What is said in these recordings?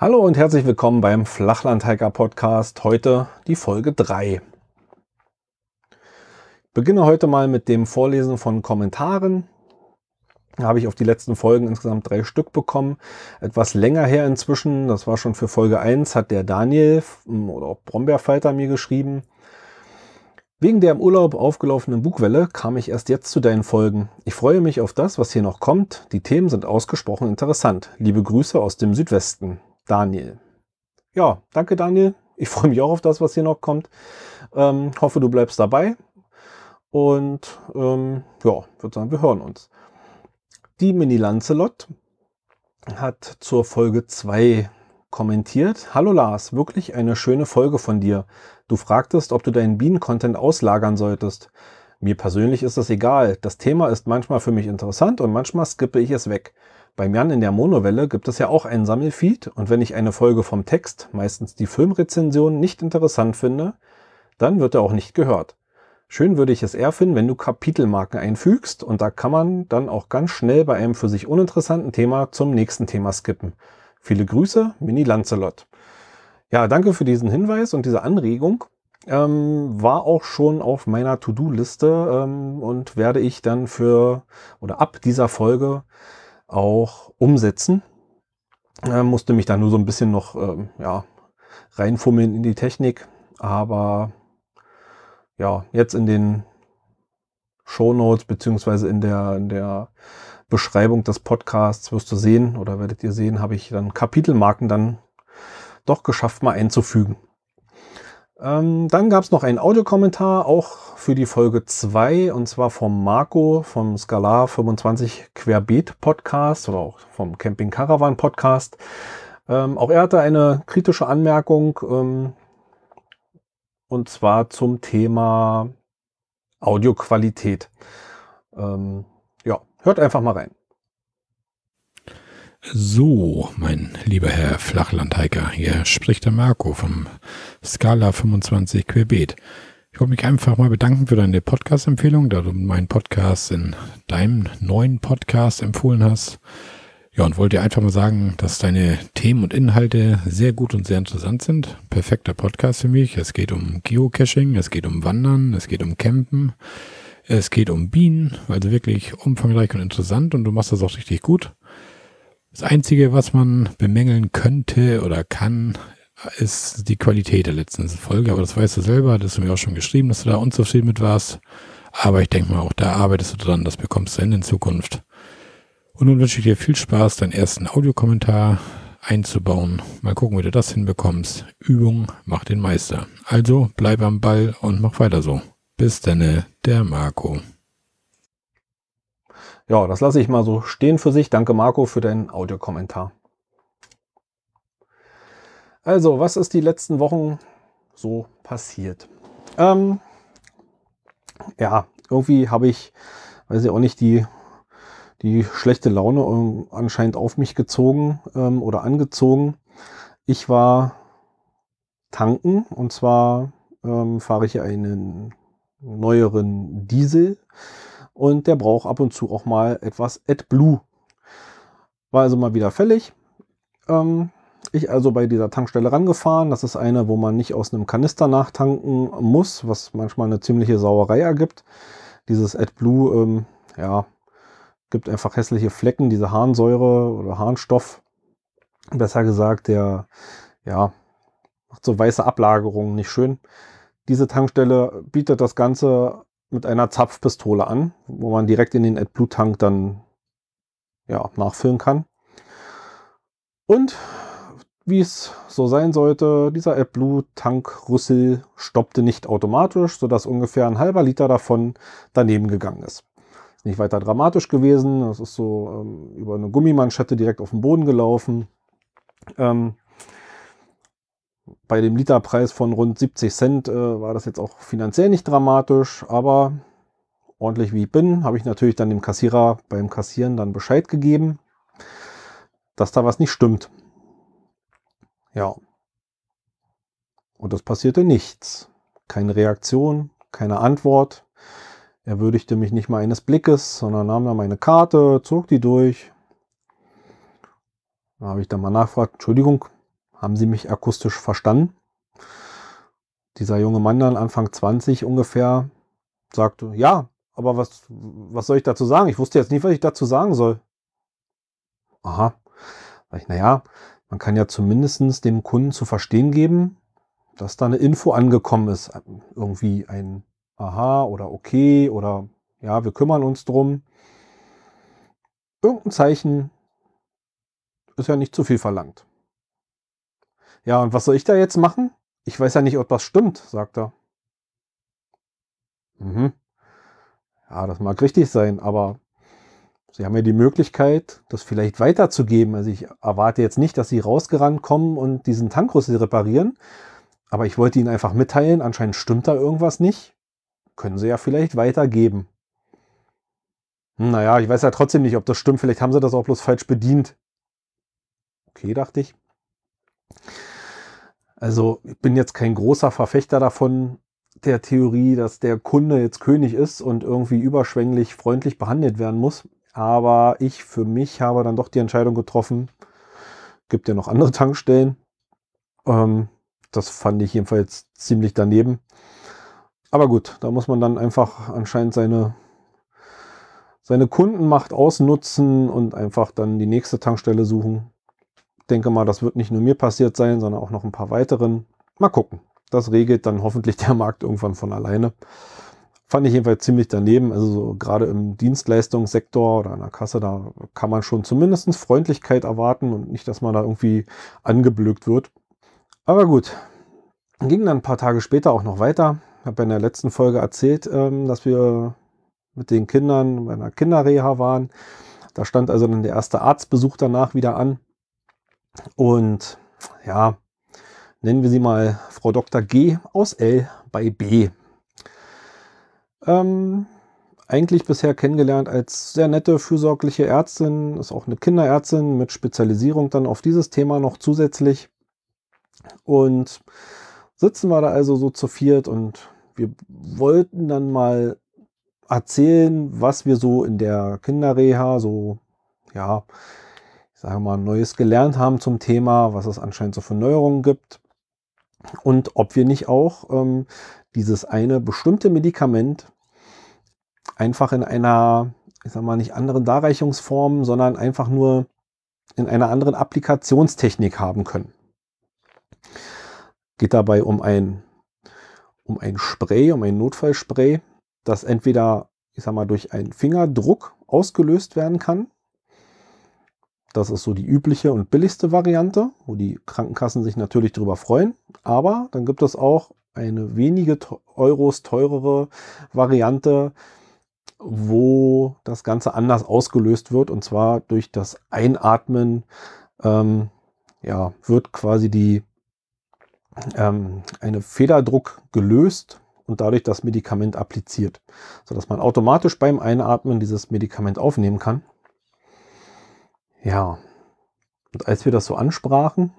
Hallo und herzlich willkommen beim Flachlandhiker Podcast. Heute die Folge 3. Ich beginne heute mal mit dem Vorlesen von Kommentaren. Habe ich auf die letzten Folgen insgesamt drei Stück bekommen. Etwas länger her inzwischen, das war schon für Folge 1, hat der Daniel oder auch Brombeerfalter mir geschrieben. Wegen der im Urlaub aufgelaufenen Bugwelle kam ich erst jetzt zu deinen Folgen. Ich freue mich auf das, was hier noch kommt. Die Themen sind ausgesprochen interessant. Liebe Grüße aus dem Südwesten. Daniel. Ja, danke Daniel. Ich freue mich auch auf das, was hier noch kommt. Ähm, hoffe, du bleibst dabei. Und ähm, ja, würde sagen, wir hören uns. Die Mini Lancelot hat zur Folge 2 kommentiert. Hallo Lars, wirklich eine schöne Folge von dir. Du fragtest, ob du deinen Bienen-Content auslagern solltest. Mir persönlich ist das egal. Das Thema ist manchmal für mich interessant und manchmal skippe ich es weg. Beim Jan in der Monowelle gibt es ja auch einen Sammelfeed und wenn ich eine Folge vom Text, meistens die Filmrezension, nicht interessant finde, dann wird er auch nicht gehört. Schön würde ich es eher finden, wenn du Kapitelmarken einfügst und da kann man dann auch ganz schnell bei einem für sich uninteressanten Thema zum nächsten Thema skippen. Viele Grüße, Mini Lancelot. Ja, danke für diesen Hinweis und diese Anregung. Ähm, war auch schon auf meiner To-Do-Liste ähm, und werde ich dann für oder ab dieser Folge auch umsetzen. Äh, musste mich da nur so ein bisschen noch ähm, ja, reinfummeln in die Technik. Aber ja, jetzt in den Show Notes beziehungsweise in der, in der Beschreibung des Podcasts wirst du sehen oder werdet ihr sehen, habe ich dann Kapitelmarken dann doch geschafft mal einzufügen. Ähm, dann gab es noch einen Audiokommentar, auch für die Folge 2, und zwar vom Marco vom Skalar 25 Querbeet Podcast oder auch vom Camping Caravan Podcast. Ähm, auch er hatte eine kritische Anmerkung, ähm, und zwar zum Thema Audioqualität. Ähm, ja, hört einfach mal rein. So, mein lieber Herr Flachlandhiker, hier spricht der Marco vom Scala 25 Querbeet. Ich wollte mich einfach mal bedanken für deine Podcast-Empfehlung, da du meinen Podcast in deinem neuen Podcast empfohlen hast. Ja, und wollte einfach mal sagen, dass deine Themen und Inhalte sehr gut und sehr interessant sind. Perfekter Podcast für mich. Es geht um Geocaching, es geht um Wandern, es geht um Campen, es geht um Bienen, also wirklich umfangreich und interessant und du machst das auch richtig gut. Das Einzige, was man bemängeln könnte oder kann, ist die Qualität der letzten Folge. Aber das weißt du selber, das hast du mir auch schon geschrieben, dass du da unzufrieden mit warst. Aber ich denke mal, auch da arbeitest du dran, das bekommst du hin in Zukunft. Und nun wünsche ich dir viel Spaß, deinen ersten Audiokommentar einzubauen. Mal gucken, wie du das hinbekommst. Übung macht den Meister. Also bleib am Ball und mach weiter so. Bis denne, der Marco. Ja, das lasse ich mal so stehen für sich. Danke Marco für deinen Audiokommentar. Also, was ist die letzten Wochen so passiert? Ähm, ja, irgendwie habe ich, weiß ich auch nicht, die, die schlechte Laune ähm, anscheinend auf mich gezogen ähm, oder angezogen. Ich war tanken und zwar ähm, fahre ich einen neueren Diesel und der braucht ab und zu auch mal etwas AdBlue. War also mal wieder fällig. Ähm, ich also bei dieser Tankstelle rangefahren. Das ist eine, wo man nicht aus einem Kanister nachtanken muss, was manchmal eine ziemliche Sauerei ergibt. Dieses AdBlue, ähm, ja, gibt einfach hässliche Flecken, diese Harnsäure oder Harnstoff, besser gesagt, der, ja, macht so weiße Ablagerungen, nicht schön. Diese Tankstelle bietet das Ganze mit einer Zapfpistole an, wo man direkt in den AdBlue-Tank dann ja, nachfüllen kann. Und wie es so sein sollte, dieser AdBlue-Tankrüssel stoppte nicht automatisch, sodass ungefähr ein halber Liter davon daneben gegangen ist. Nicht weiter dramatisch gewesen. Das ist so ähm, über eine Gummimanschette direkt auf den Boden gelaufen. Ähm, bei dem Literpreis von rund 70 Cent äh, war das jetzt auch finanziell nicht dramatisch, aber ordentlich wie ich bin, habe ich natürlich dann dem Kassierer beim Kassieren dann Bescheid gegeben, dass da was nicht stimmt. Ja. Und es passierte nichts. Keine Reaktion, keine Antwort. Er würdigte mich nicht mal eines Blickes, sondern nahm dann meine Karte, zog die durch. Da habe ich dann mal nachgefragt, Entschuldigung, haben Sie mich akustisch verstanden? Dieser junge Mann dann, Anfang 20 ungefähr, sagte, ja, aber was, was soll ich dazu sagen? Ich wusste jetzt nicht, was ich dazu sagen soll. Aha. Sag ich, naja, man kann ja zumindest dem Kunden zu verstehen geben, dass da eine Info angekommen ist. Irgendwie ein Aha oder okay oder ja, wir kümmern uns drum. Irgendein Zeichen ist ja nicht zu viel verlangt. Ja, und was soll ich da jetzt machen? Ich weiß ja nicht, ob das stimmt, sagt er. Mhm. Ja, das mag richtig sein, aber Sie haben ja die Möglichkeit, das vielleicht weiterzugeben. Also ich erwarte jetzt nicht, dass Sie rausgerannt kommen und diesen Tankrüssel reparieren, aber ich wollte Ihnen einfach mitteilen, anscheinend stimmt da irgendwas nicht. Können Sie ja vielleicht weitergeben. Hm, naja, ich weiß ja trotzdem nicht, ob das stimmt. Vielleicht haben Sie das auch bloß falsch bedient. Okay, dachte ich. Also ich bin jetzt kein großer Verfechter davon, der Theorie, dass der Kunde jetzt König ist und irgendwie überschwänglich freundlich behandelt werden muss. Aber ich für mich habe dann doch die Entscheidung getroffen, gibt ja noch andere Tankstellen. Ähm, das fand ich jedenfalls ziemlich daneben. Aber gut, da muss man dann einfach anscheinend seine, seine Kundenmacht ausnutzen und einfach dann die nächste Tankstelle suchen. Ich denke mal, das wird nicht nur mir passiert sein, sondern auch noch ein paar weiteren. Mal gucken. Das regelt dann hoffentlich der Markt irgendwann von alleine. Fand ich jedenfalls ziemlich daneben. Also so gerade im Dienstleistungssektor oder an der Kasse, da kann man schon zumindest Freundlichkeit erwarten und nicht, dass man da irgendwie angeblökt wird. Aber gut, ging dann ein paar Tage später auch noch weiter. Habe in der letzten Folge erzählt, ähm, dass wir mit den Kindern bei einer Kinderreha waren. Da stand also dann der erste Arztbesuch danach wieder an. Und ja, nennen wir sie mal Frau Dr. G aus L bei B. Ähm, eigentlich bisher kennengelernt als sehr nette, fürsorgliche Ärztin, ist auch eine Kinderärztin mit Spezialisierung dann auf dieses Thema noch zusätzlich. Und sitzen wir da also so zu viert und wir wollten dann mal erzählen, was wir so in der Kinderreha so, ja, ich sage mal, Neues gelernt haben zum Thema, was es anscheinend so für Neuerungen gibt und ob wir nicht auch ähm, dieses eine bestimmte Medikament einfach in einer, ich sag mal, nicht anderen Darreichungsform, sondern einfach nur in einer anderen Applikationstechnik haben können. Geht dabei um ein, um ein Spray, um ein Notfallspray, das entweder, ich sag mal, durch einen Fingerdruck ausgelöst werden kann. Das ist so die übliche und billigste Variante, wo die Krankenkassen sich natürlich darüber freuen. Aber dann gibt es auch eine wenige Euros teurere Variante, wo das Ganze anders ausgelöst wird. Und zwar durch das Einatmen ähm, ja, wird quasi die ähm, eine Federdruck gelöst und dadurch das Medikament appliziert, sodass man automatisch beim Einatmen dieses Medikament aufnehmen kann. Ja, und als wir das so ansprachen,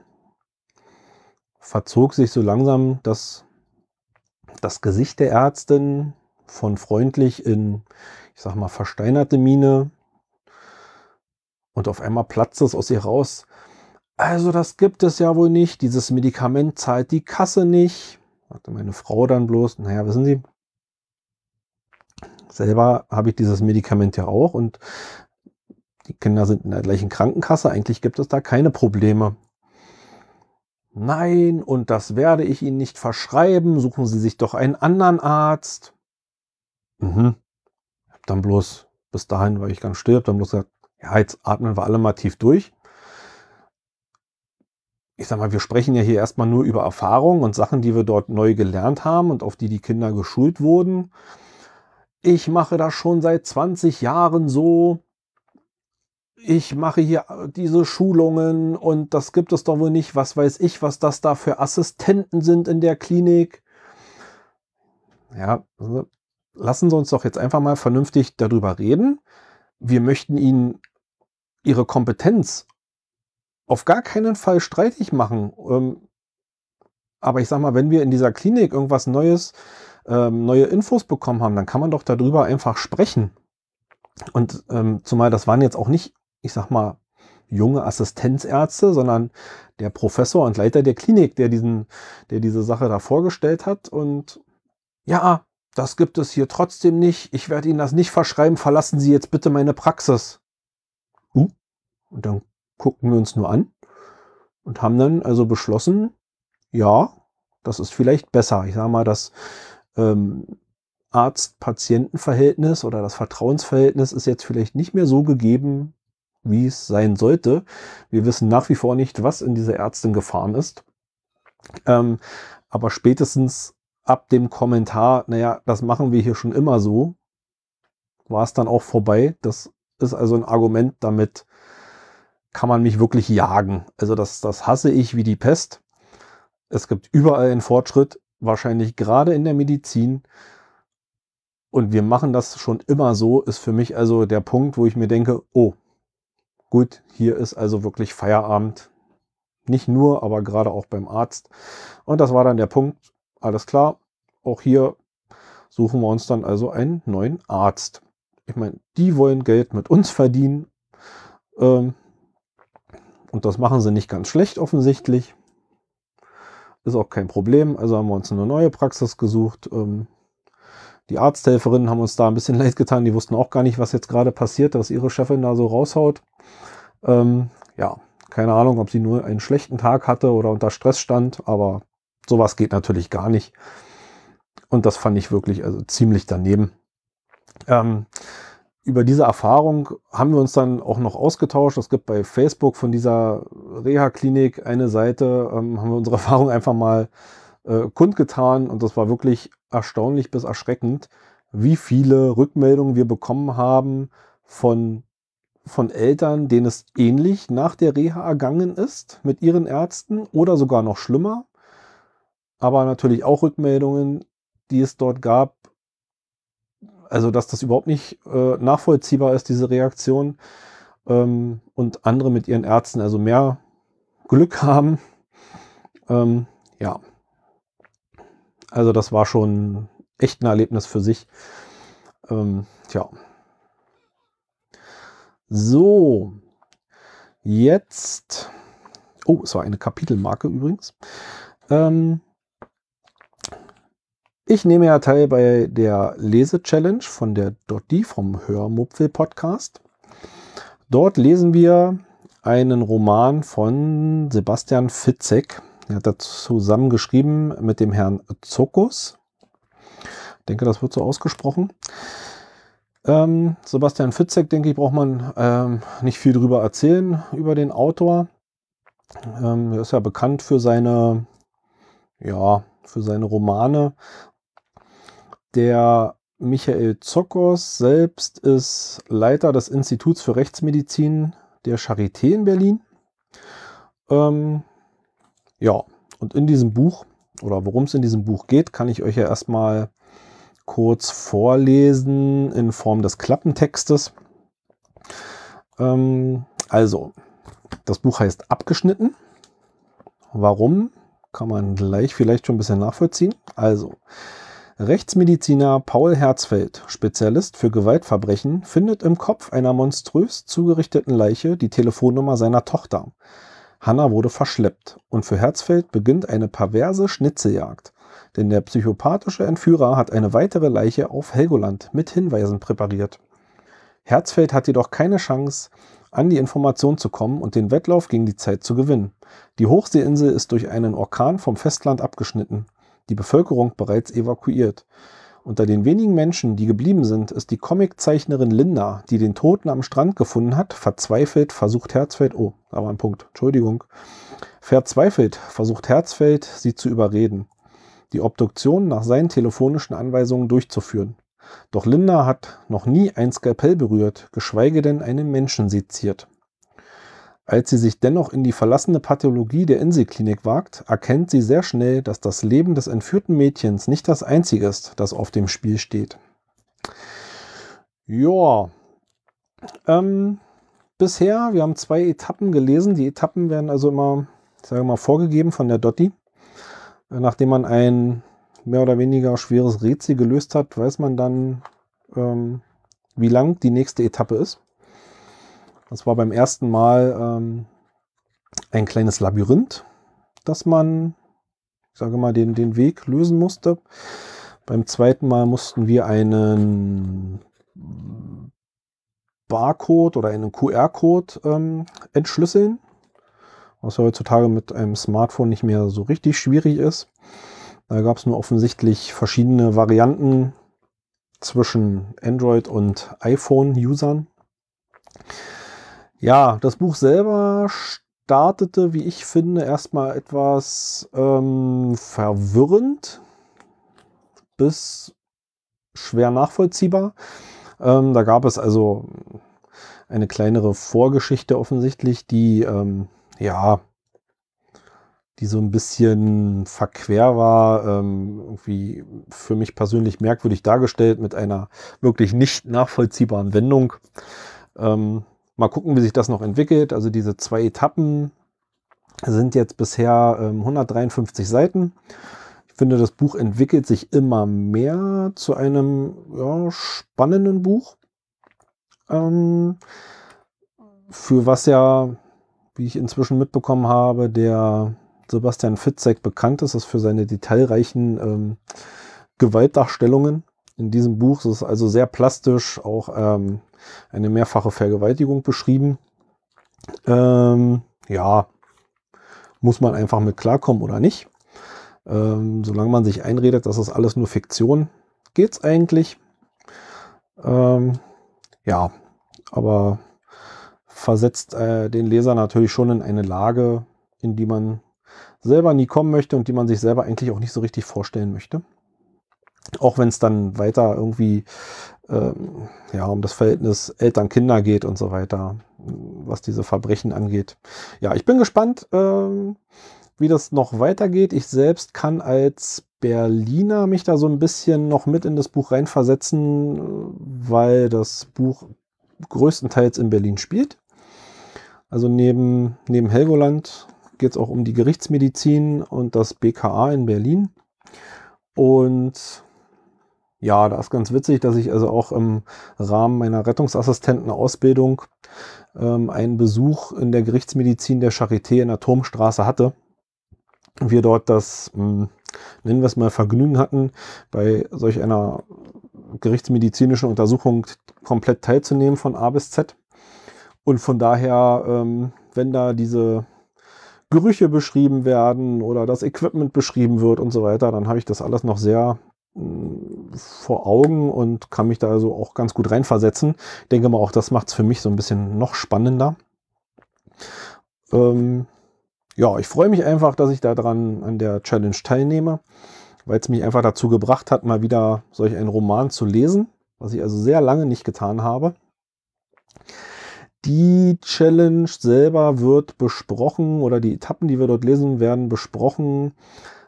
verzog sich so langsam das, das Gesicht der Ärztin von freundlich in, ich sag mal, versteinerte Miene. Und auf einmal platzt es aus ihr raus. Also das gibt es ja wohl nicht. Dieses Medikament zahlt die Kasse nicht. Sagte meine Frau dann bloß, naja, wissen Sie, selber habe ich dieses Medikament ja auch und die Kinder sind in der gleichen Krankenkasse. Eigentlich gibt es da keine Probleme. Nein, und das werde ich Ihnen nicht verschreiben. Suchen Sie sich doch einen anderen Arzt. Mhm. Hab dann bloß, bis dahin war ich ganz still, hab dann bloß gesagt, ja, jetzt atmen wir alle mal tief durch ich sag mal, wir sprechen ja hier erstmal nur über Erfahrungen und Sachen, die wir dort neu gelernt haben und auf die die Kinder geschult wurden. Ich mache das schon seit 20 Jahren so. Ich mache hier diese Schulungen und das gibt es doch wohl nicht. Was weiß ich, was das da für Assistenten sind in der Klinik. Ja, also lassen Sie uns doch jetzt einfach mal vernünftig darüber reden. Wir möchten Ihnen Ihre Kompetenz auf gar keinen Fall streitig machen. Ähm, aber ich sag mal, wenn wir in dieser Klinik irgendwas Neues, ähm, neue Infos bekommen haben, dann kann man doch darüber einfach sprechen. Und ähm, zumal das waren jetzt auch nicht, ich sag mal, junge Assistenzärzte, sondern der Professor und Leiter der Klinik, der diesen, der diese Sache da vorgestellt hat. Und ja, das gibt es hier trotzdem nicht. Ich werde Ihnen das nicht verschreiben. Verlassen Sie jetzt bitte meine Praxis. Uh, und dann gucken wir uns nur an und haben dann also beschlossen, ja, das ist vielleicht besser. Ich sage mal, das ähm, Arzt-Patienten-Verhältnis oder das Vertrauensverhältnis ist jetzt vielleicht nicht mehr so gegeben, wie es sein sollte. Wir wissen nach wie vor nicht, was in dieser Ärztin gefahren ist. Ähm, aber spätestens ab dem Kommentar, naja, das machen wir hier schon immer so, war es dann auch vorbei. Das ist also ein Argument, damit kann man mich wirklich jagen. Also das, das hasse ich wie die Pest. Es gibt überall einen Fortschritt, wahrscheinlich gerade in der Medizin. Und wir machen das schon immer so, ist für mich also der Punkt, wo ich mir denke, oh, gut, hier ist also wirklich Feierabend. Nicht nur, aber gerade auch beim Arzt. Und das war dann der Punkt, alles klar, auch hier suchen wir uns dann also einen neuen Arzt. Ich meine, die wollen Geld mit uns verdienen. Ähm, und das machen sie nicht ganz schlecht offensichtlich. Ist auch kein Problem. Also haben wir uns eine neue Praxis gesucht. Ähm, die Arzthelferinnen haben uns da ein bisschen leid getan. Die wussten auch gar nicht, was jetzt gerade passiert, dass ihre Chefin da so raushaut. Ähm, ja, keine Ahnung, ob sie nur einen schlechten Tag hatte oder unter Stress stand, aber sowas geht natürlich gar nicht. Und das fand ich wirklich also ziemlich daneben. Ähm, über diese Erfahrung haben wir uns dann auch noch ausgetauscht. Es gibt bei Facebook von dieser Reha-Klinik eine Seite, ähm, haben wir unsere Erfahrung einfach mal äh, kundgetan und das war wirklich erstaunlich bis erschreckend, wie viele Rückmeldungen wir bekommen haben von, von Eltern, denen es ähnlich nach der Reha ergangen ist mit ihren Ärzten oder sogar noch schlimmer. Aber natürlich auch Rückmeldungen, die es dort gab, also dass das überhaupt nicht äh, nachvollziehbar ist, diese Reaktion. Ähm, und andere mit ihren Ärzten also mehr Glück haben. Ähm, ja. Also das war schon echt ein Erlebnis für sich. Ähm, tja. So. Jetzt. Oh, es war eine Kapitelmarke übrigens. Ähm, ich nehme ja teil bei der Lese-Challenge von der Dotti vom Hörmupfel-Podcast. Dort lesen wir einen Roman von Sebastian Fitzek. Er hat das zusammengeschrieben mit dem Herrn Zokus. Ich denke, das wird so ausgesprochen. Ähm, Sebastian Fitzek, denke ich, braucht man ähm, nicht viel drüber erzählen, über den Autor. Ähm, er ist ja bekannt für seine, ja, für seine Romane der Michael Zokos selbst ist Leiter des Instituts für Rechtsmedizin der Charité in Berlin. Ähm, ja, und in diesem Buch, oder worum es in diesem Buch geht, kann ich euch ja erstmal kurz vorlesen in Form des Klappentextes. Ähm, also, das Buch heißt Abgeschnitten. Warum? Kann man gleich vielleicht schon ein bisschen nachvollziehen. Also, Rechtsmediziner Paul Herzfeld, Spezialist für Gewaltverbrechen, findet im Kopf einer monströs zugerichteten Leiche die Telefonnummer seiner Tochter. Hanna wurde verschleppt und für Herzfeld beginnt eine perverse Schnitzeljagd. Denn der psychopathische Entführer hat eine weitere Leiche auf Helgoland mit Hinweisen präpariert. Herzfeld hat jedoch keine Chance, an die Information zu kommen und den Wettlauf gegen die Zeit zu gewinnen. Die Hochseeinsel ist durch einen Orkan vom Festland abgeschnitten die Bevölkerung bereits evakuiert. Unter den wenigen Menschen, die geblieben sind, ist die Comiczeichnerin Linda, die den Toten am Strand gefunden hat. Verzweifelt versucht Herzfeld, oh, da war ein Punkt, Entschuldigung. Verzweifelt versucht Herzfeld, sie zu überreden, die Obduktion nach seinen telefonischen Anweisungen durchzuführen. Doch Linda hat noch nie ein Skalpell berührt, geschweige denn einen Menschen seziert. Als sie sich dennoch in die verlassene Pathologie der Inselklinik wagt, erkennt sie sehr schnell, dass das Leben des entführten Mädchens nicht das einzige ist, das auf dem Spiel steht. Ja. Ähm, bisher, wir haben zwei Etappen gelesen. Die Etappen werden also immer, sagen wir mal, vorgegeben von der Dotti. Nachdem man ein mehr oder weniger schweres Rätsel gelöst hat, weiß man dann, ähm, wie lang die nächste Etappe ist. Das war beim ersten Mal ähm, ein kleines Labyrinth, das man, ich sage mal, den, den Weg lösen musste. Beim zweiten Mal mussten wir einen Barcode oder einen QR-Code ähm, entschlüsseln, was heutzutage mit einem Smartphone nicht mehr so richtig schwierig ist. Da gab es nur offensichtlich verschiedene Varianten zwischen Android und iPhone-Usern. Ja, das Buch selber startete, wie ich finde, erstmal etwas ähm, verwirrend bis schwer nachvollziehbar. Ähm, da gab es also eine kleinere Vorgeschichte offensichtlich, die ähm, ja die so ein bisschen verquer war, ähm, irgendwie für mich persönlich merkwürdig dargestellt mit einer wirklich nicht nachvollziehbaren Wendung. Ähm, mal gucken, wie sich das noch entwickelt. Also diese zwei Etappen sind jetzt bisher ähm, 153 Seiten. Ich finde, das Buch entwickelt sich immer mehr zu einem ja, spannenden Buch. Ähm, für was ja, wie ich inzwischen mitbekommen habe, der Sebastian Fitzek bekannt ist, ist für seine detailreichen ähm, Gewaltdarstellungen. In diesem Buch ist es also sehr plastisch auch ähm, eine mehrfache Vergewaltigung beschrieben. Ähm, ja, muss man einfach mit klarkommen oder nicht. Ähm, solange man sich einredet, dass das alles nur Fiktion, geht's eigentlich. Ähm, ja, aber versetzt äh, den Leser natürlich schon in eine Lage, in die man selber nie kommen möchte und die man sich selber eigentlich auch nicht so richtig vorstellen möchte. Auch wenn es dann weiter irgendwie ähm, ja, um das Verhältnis Eltern-Kinder geht und so weiter, was diese Verbrechen angeht. Ja, ich bin gespannt, ähm, wie das noch weitergeht. Ich selbst kann als Berliner mich da so ein bisschen noch mit in das Buch reinversetzen, weil das Buch größtenteils in Berlin spielt. Also neben, neben Helgoland geht es auch um die Gerichtsmedizin und das BKA in Berlin. Und ja, da ist ganz witzig, dass ich also auch im Rahmen meiner Rettungsassistentenausbildung ähm, einen Besuch in der Gerichtsmedizin der Charité in der Turmstraße hatte. Wir dort das, mh, hm, nennen wir es mal, Vergnügen hatten, bei solch einer gerichtsmedizinischen Untersuchung komplett teilzunehmen von A bis Z. Und von daher, ähm, wenn da diese Gerüche beschrieben werden oder das Equipment beschrieben wird und so weiter, dann habe ich das alles noch sehr vor Augen und kann mich da also auch ganz gut reinversetzen. Ich denke mal, auch das macht es für mich so ein bisschen noch spannender. Ähm, ja, ich freue mich einfach, dass ich da dran an der Challenge teilnehme, weil es mich einfach dazu gebracht hat, mal wieder solch einen Roman zu lesen, was ich also sehr lange nicht getan habe. Die Challenge selber wird besprochen oder die Etappen, die wir dort lesen, werden besprochen.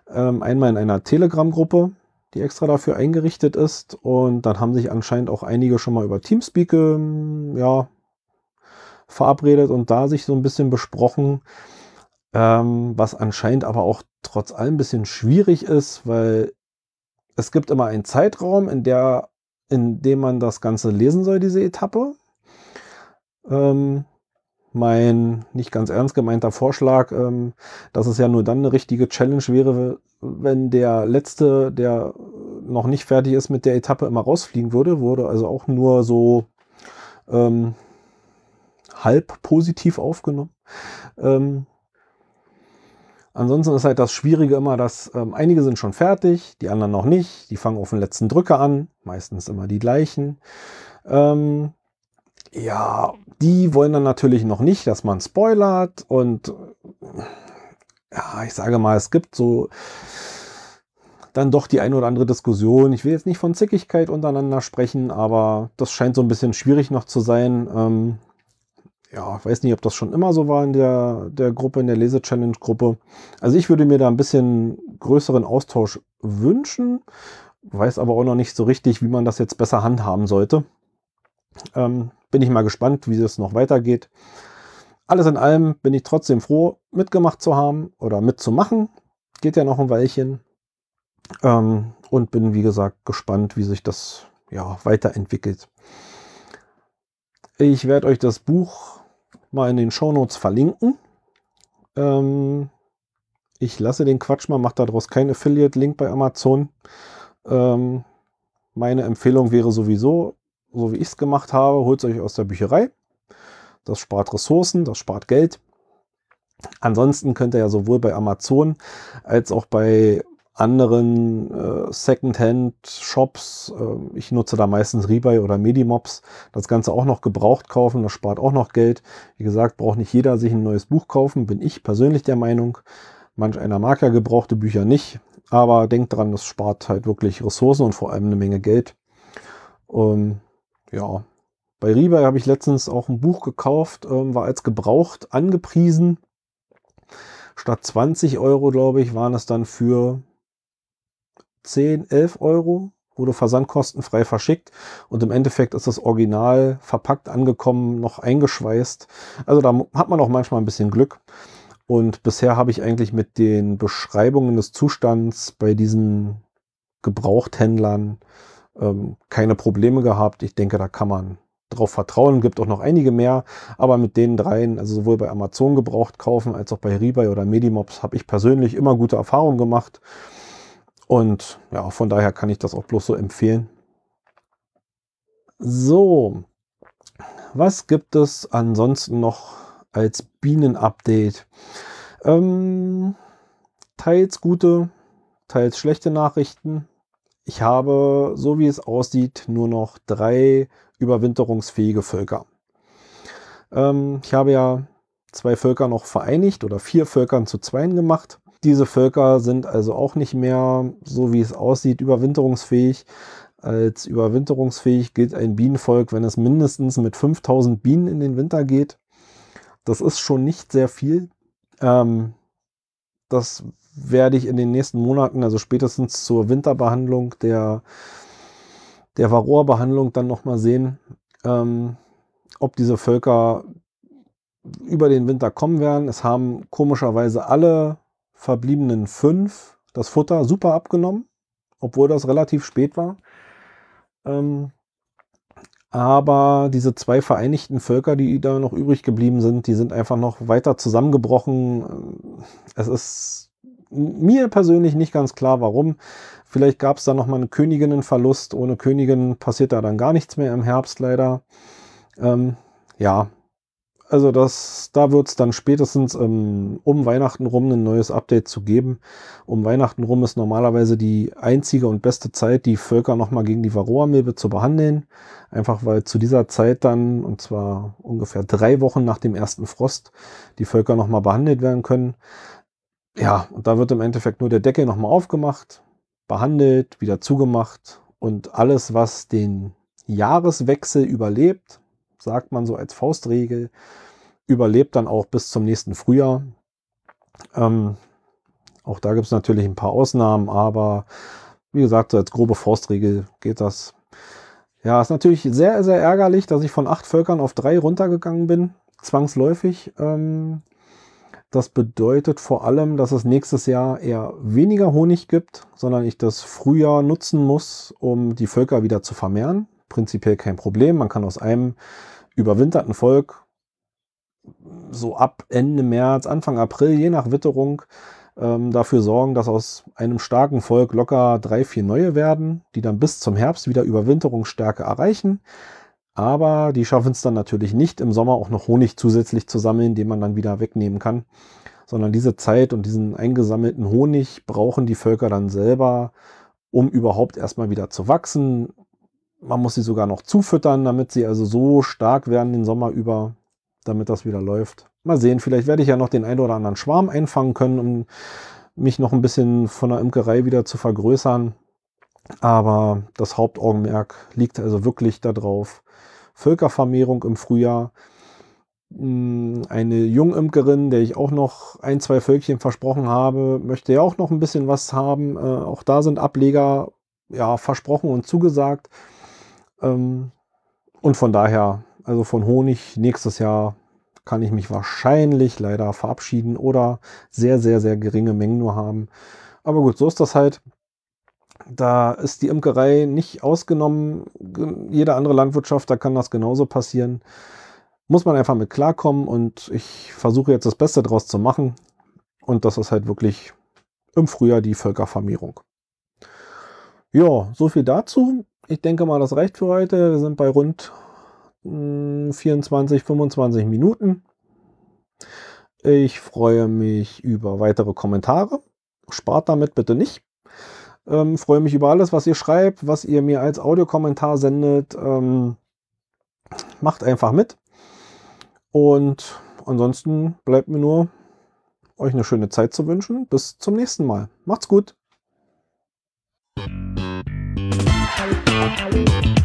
Ähm, einmal in einer Telegram-Gruppe, die extra dafür eingerichtet ist. Und dann haben sich anscheinend auch einige schon mal über Teamspeak ähm, ja, verabredet und da sich so ein bisschen besprochen. Ähm, was anscheinend aber auch trotz allem ein bisschen schwierig ist, weil es gibt immer einen Zeitraum, in der in dem man das Ganze lesen soll, diese Etappe. Ähm, mein nicht ganz ernst gemeinter Vorschlag, ähm, dass es ja nur dann eine richtige Challenge wäre, wenn der letzte, der noch nicht fertig ist mit der Etappe, immer rausfliegen würde, wurde also auch nur so ähm, halb positiv aufgenommen. Ähm, ansonsten ist halt das Schwierige immer, dass ähm, einige sind schon fertig, die anderen noch nicht. Die fangen auf den letzten Drücker an, meistens immer die gleichen. Ähm, ja, die wollen dann natürlich noch nicht, dass man spoilert und ja, ich sage mal, es gibt so dann doch die ein oder andere Diskussion. Ich will jetzt nicht von Zickigkeit untereinander sprechen, aber das scheint so ein bisschen schwierig noch zu sein. Ähm, ja, ich weiß nicht, ob das schon immer so war in der, der Gruppe, in der Lese-Challenge-Gruppe. Also ich würde mir da ein bisschen größeren Austausch wünschen. weiß aber auch noch nicht so richtig, wie man das jetzt besser handhaben sollte. Ähm, bin ich mal gespannt, wie es noch weitergeht. Alles in allem bin ich trotzdem froh, mitgemacht zu haben oder mitzumachen. Geht ja noch ein Weilchen. Ähm, und bin, wie gesagt, gespannt, wie sich das ja, weiterentwickelt. Ich werde euch das Buch mal in den Shownotes verlinken. Ähm, ich lasse den Quatsch mal, mache daraus keinen Affiliate-Link bei Amazon. Ähm, meine Empfehlung wäre sowieso, so wie ich es gemacht habe, holt es euch aus der Bücherei. Das spart Ressourcen, das spart Geld. Ansonsten könnt ihr ja sowohl bei Amazon als auch bei anderen äh, Secondhand-Shops, äh, ich nutze da meistens Rebuy oder Medimobs, das Ganze auch noch gebraucht kaufen, das spart auch noch Geld. Wie gesagt, braucht nicht jeder sich ein neues Buch kaufen, bin ich persönlich der Meinung. Manch einer mag ja gebrauchte Bücher nicht, aber denkt dran, das spart halt wirklich Ressourcen und vor allem eine Menge Geld. Ähm, ja, bei Rebuy habe ich letztens auch ein Buch gekauft, ähm, war als gebraucht angepriesen. Statt 20 Euro, glaube ich, waren es dann für 10, 11 Euro, wurde versandkostenfrei verschickt und im Endeffekt ist das Original verpackt angekommen, noch eingeschweißt. Also da hat man auch manchmal ein bisschen Glück. Und bisher habe ich eigentlich mit den Beschreibungen des Zustands bei diesen Gebrauchthändlern ähm, keine Probleme gehabt. Ich denke, da kann man drauf vertrauen. Gibt auch noch einige mehr, aber mit den dreien, also sowohl bei Amazon gebraucht kaufen als auch bei Rebuy oder Medimobs, habe ich persönlich immer gute Erfahrungen gemacht. Und ja, von daher kann ich das auch bloß so empfehlen. So, was gibt es ansonsten noch als Bienen-Update? Ähm, teils gute, teils schlechte Nachrichten. Ich habe, so wie es aussieht, nur noch drei überwinterungsfähige Völker. Ähm, ich habe ja zwei Völker noch vereinigt oder vier Völkern zu zweien gemacht. Diese Völker sind also auch nicht mehr, so wie es aussieht, überwinterungsfähig. Als überwinterungsfähig gilt ein Bienenvolk, wenn es mindestens mit 5000 Bienen in den Winter geht. Das ist schon nicht sehr viel. Ähm, das werde ich in den nächsten Monaten, also spätestens zur Winterbehandlung der, der Varroa-Behandlung dann nochmal sehen, ähm, ob diese Völker über den Winter kommen werden. Es haben komischerweise alle verbliebenen fünf das Futter super abgenommen, obwohl das relativ spät war. Ähm, aber diese zwei vereinigten Völker, die da noch übrig geblieben sind, die sind einfach noch weiter zusammengebrochen. Es ist mir persönlich nicht ganz klar, warum. Vielleicht gab es da noch mal einen Königinnenverlust. Ohne Königin passiert da dann gar nichts mehr im Herbst leider. Ähm, ja, also das, da wird es dann spätestens ähm, um Weihnachten rum ein neues Update zu geben. Um Weihnachten rum ist normalerweise die einzige und beste Zeit, die Völker nochmal gegen die Varroa-Milbe zu behandeln. Einfach weil zu dieser Zeit dann, und zwar ungefähr drei Wochen nach dem ersten Frost, die Völker nochmal behandelt werden können. Ja, und da wird im Endeffekt nur der Deckel nochmal aufgemacht, behandelt, wieder zugemacht und alles, was den Jahreswechsel überlebt, sagt man so als Faustregel, überlebt dann auch bis zum nächsten Frühjahr. Ähm, auch da gibt es natürlich ein paar Ausnahmen, aber wie gesagt, so als grobe Faustregel geht das. Ja, ist natürlich sehr, sehr ärgerlich, dass ich von acht Völkern auf drei runtergegangen bin, zwangsläufig. Ähm, das bedeutet vor allem, dass es nächstes Jahr eher weniger Honig gibt, sondern ich das Frühjahr nutzen muss, um die Völker wieder zu vermehren. Prinzipiell kein Problem. Man kann aus einem überwinterten Volk so ab Ende März, Anfang April, je nach Witterung, ähm, dafür sorgen, dass aus einem starken Volk locker drei, vier neue werden, die dann bis zum Herbst wieder Überwinterungsstärke erreichen. Aber die schaffen es dann natürlich nicht, im Sommer auch noch Honig zusätzlich zu sammeln, den man dann wieder wegnehmen kann. Sondern diese Zeit und diesen eingesammelten Honig brauchen die Völker dann selber, um überhaupt erstmal wieder zu wachsen, man muss sie sogar noch zufüttern, damit sie also so stark werden den Sommer über, damit das wieder läuft. Mal sehen, vielleicht werde ich ja noch den einen oder anderen Schwarm einfangen können, um mich noch ein bisschen von der Imkerei wieder zu vergrößern. Aber das Hauptaugenmerk liegt also wirklich darauf. Völkervermehrung im Frühjahr. Hm, eine Jungimkerin, der ich auch noch ein, zwei Völkchen versprochen habe, möchte ja auch noch ein bisschen was haben. Äh, auch da sind Ableger ja, versprochen und zugesagt. Ähm, und von daher, also von Honig nächstes Jahr kann ich mich wahrscheinlich leider verabschieden oder sehr, sehr, sehr geringe Mengen nur haben. Aber gut, so ist das halt. Da ist die Imkerei nicht ausgenommen. Jede andere Landwirtschaft, da kann das genauso passieren. Muss man einfach mit klarkommen und ich versuche jetzt das Beste draus zu machen. Und das ist halt wirklich im Frühjahr die Völkervermehrung. Ja, so viel dazu. Ich denke mal, das reicht für heute. Wir sind bei rund 24, hm, 25 Minuten. Ich freue mich über weitere Kommentare. Spart damit bitte nicht. Ähm, freue mich über alles, was ihr schreibt, was ihr mir als Audiokommentar sendet. Ähm, macht einfach mit. Und ansonsten bleibt mir nur, euch eine schöne Zeit zu wünschen. Bis zum nächsten Mal. Macht's gut. Música